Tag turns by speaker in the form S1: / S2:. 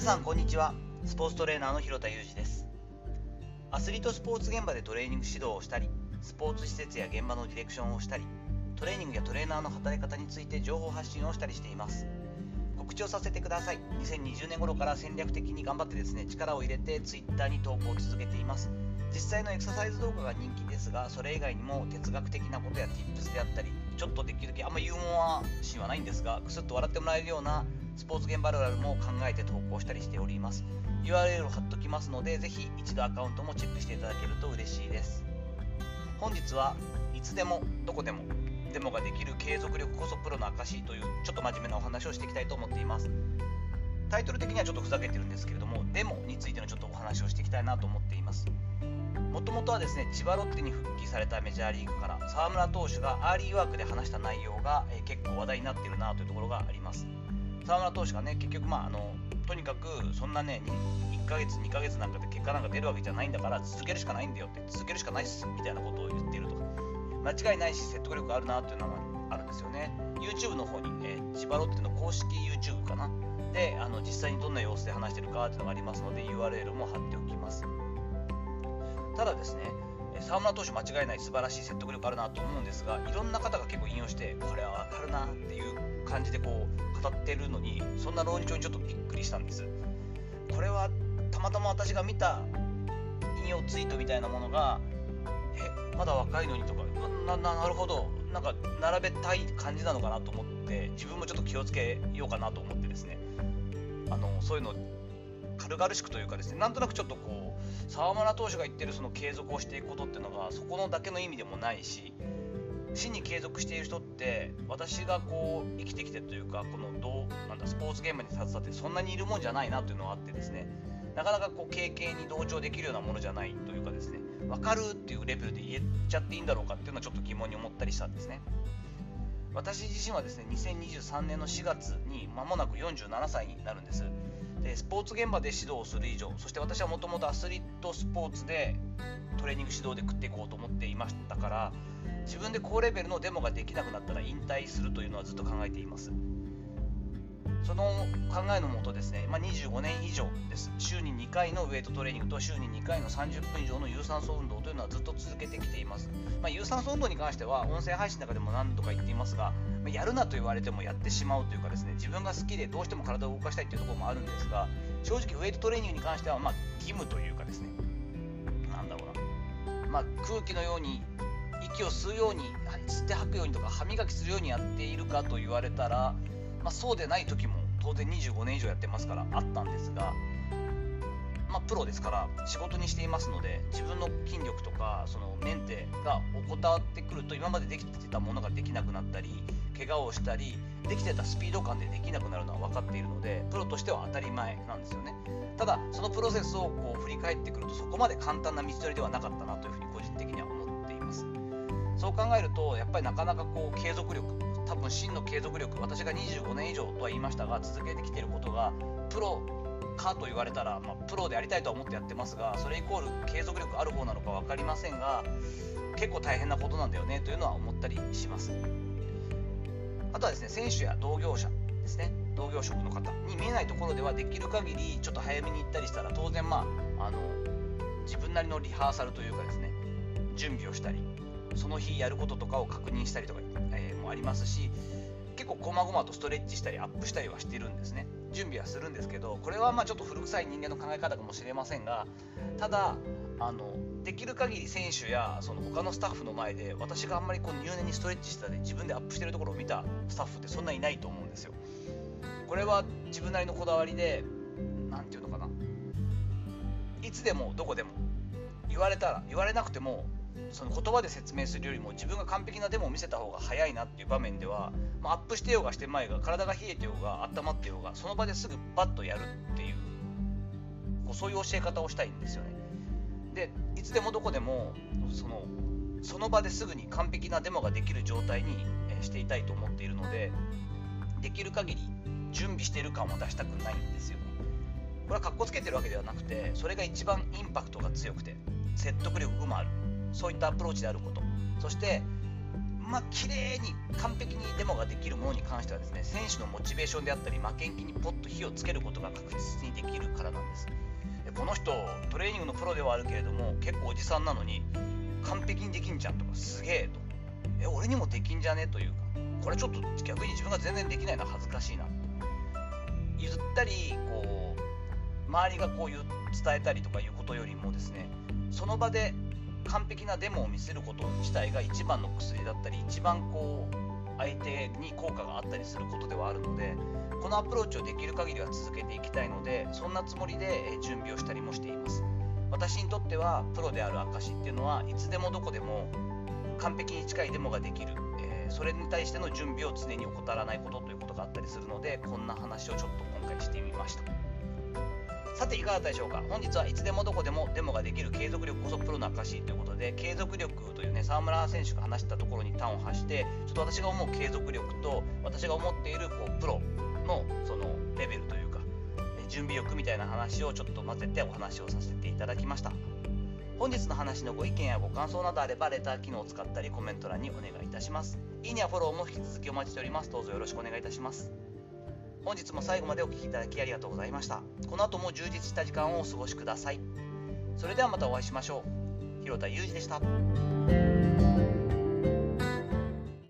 S1: さんこんにちは。スポーツトレーナーの広田裕二です。アスリートスポーツ現場でトレーニング指導をしたりスポーツ施設や現場のディレクションをしたりトレーニングやトレーナーの働き方について情報発信をしたりしています。告知をさせてください。2020年頃から戦略的に頑張ってですね力を入れて Twitter に投稿を続けています。実際のエクササイズ動画が人気ですがそれ以外にも哲学的なことや Tips であったりちょっとできるだけあんまユーモア心はないんですがくすっと笑ってもらえるようなスポーツ現場あるあるも考えて投稿したりしております。URL を貼っときますのでぜひ一度アカウントもチェックしていただけると嬉しいです。本日はいつでもどこでもデモができる継続力こそプロの証というちょっと真面目なお話をしていきたいと思っています。タイトル的にはちょっとふざけてるんですけれどもデモについてのちょっとお話をしていきたいなと思っています。もともとはですね千葉ロッテに復帰されたメジャーリーグから沢村投手がアーリーワークで話した内容が、え結構話題になっているなというところがあります。沢村投手がね結局まああのとにかくそんなね1ヶ月2ヶ月なんかで結果なんか出るわけじゃないんだから続けるしかないんだよって続けるしかないっすみたいなことを言っていると。間違いないし説得力あるなっていうのはあるんですよね。YouTube の方に、え、千葉ロッテの公式 YouTube かな。であの実際にどんな様子で話してるかっていうのがありますので URL も貼っておきます。ただですね沢村投手間違いない素晴らしい説得力あるなと思うんですがいろんな方が結構引用してこれは分かるなっていう感じでこう語ってるのにそんな論調にちょっとびっくりしたんです。これはたまたま私が見た引用ツイートみたいなものがえまだ若いのにとかななるほどなんか並べたい感じなのかなと思って自分もちょっと気をつけようかなと思ってですね。あのそういうの軽々しくというかですねなんとなくちょっとこう沢村投手が言ってるその継続をしていくことっていうのがそこのだけの意味でもないし真に継続している人って私がこう生きてきてというかこのどうなんだスポーツ現場に携わってそんなにいるもんじゃないなというのがあってですねなかなかこう経験に同調できるようなものじゃないというかですね分かるっていうレベルで言えちゃっていいんだろうかっていうのはちょっと疑問に思ったりしたんですね。私自身はですね2023年の4月に間もなく47歳になるんです。でスポーツ現場で指導をする以上そして私はもともとアスリートスポーツでトレーニング指導で食っていこうと思っていましたから自分で高レベルのデモができなくなったら引退するというのはずっと考えています。その考えのもとですね、まあ、25年以上です。週に2回のウェイトトレーニングと週に2回の30分以上の有酸素運動というのはずっと続けてきています、まあ、有酸素運動に関しては音声配信の中でも何度か言っていますがまやるなと言われてもやってしまうというかですね自分が好きでどうしても体を動かしたいというところもあるんですが正直ウェイトトレーニングに関してはま義務というかですねなんだろうな、ま、空気のように息を吸うように吸って吐くようにとか歯磨きするようにやっているかと言われたら、まあ、そうでない時も当然25年以上やってますからあったんですが、まあ、プロですから仕事にしていますので自分の筋力とかそのメンテが怠ってくると今までできてたものができなくなったり怪我をしたりできてたスピード感でできなくなるのは分かっているのでプロとしては当たり前なんですよね。ただそのプロセスをこう振り返ってくるとそこまで簡単な道のりではなかったなというふうに個人的には思っています。そう考えるとやっぱりなかなかこう継続力多分真の継続力私が25年以上とは言いましたが続けてきてることがプロかと言われたら、まあ、プロでありたいとは思ってやってますがそれイコール継続力ある方なのか分かりませんが結構大変なことなんだよねというのは思ったりします。あとはですね選手や同業者ですね同業職の方に見えないところではできる限りちょっと早めに行ったりしたら当然まああの自分なりのリハーサルというかですね準備をしたりその日やることとかを確認したりとか、えー、もありますし結構こまごまとストレッチしたりアップしたりはしてるんですね。準備はするんですけどこれはまあちょっと古臭い人間の考え方かもしれませんがただあのできる限り選手やその他のスタッフの前で私があんまりこう入念にストレッチしたり自分でアップしてるところを見たスタッフってそんないないと思うんですよ。これは自分なりのこだわりで何て言うのかな。いつでもどこでも言われたら言われなくてもその言葉で説明するよりも自分が完璧なデモを見せた方が早いなっていう場面では、まあ、アップしてようがしてまいが体が冷えてようが温まってようがその場ですぐバッとやるっていうこうそういう教え方をしたいんですよね。でいつでもどこでもそのその場ですぐに完璧なデモができる状態にしていたいと思っているのでできる限り準備している感を出したくないんですよ。これはかっこつけてるわけではなくてそれが一番インパクトが強くて説得力もあるそういったアプローチであること。そしてまあ綺麗に完璧にデモができるものに関してはですね選手のモチベーションであったり負けん気にポッと火をつけることが確実にできるからなんです。この人トレーニングのプロではあるけれども結構おじさんなのに完璧にできんじゃんとかすげえと。え俺にもできんじゃね？というかこれちょっと逆に自分が全然できないのは恥ずかしいな。言ったりこう周りがこう伝えたりとかいうことよりもですねその場で完璧なデモを見せること自体が一番の薬だったり一番こう相手に効果があったりすることではあるのでこのアプローチをできる限りは続けていきたいのでそんなつもりで準備をしたりもしています。私にとってはプロである証っていうのはいつでもどこでも完璧に近いデモができる、えー、それに対しての準備を常に怠らないことということがあったりするのでこんな話をちょっと今回してみました。さていかがだったでしょうか？本日はいつでもどこでも力こそプロの証ということで継続力というね沢村選手が話したところに端を発してちょっと私が思う継続力と私が思っているこうプロのそのレベルというか準備力みたいな話をちょっと混ぜてお話をさせていただきました。本日の話のご意見やご感想などあればレター機能を使ったりコメント欄にお願いいたします。いいねやフォローも引き続きお待ちしております。どうぞよろしくお願いいたします。本日も最後までお聴きいただきありがとうございました。この後も充実した時間をお過ごしください。それではまたお会いしましょう。広田裕二でした。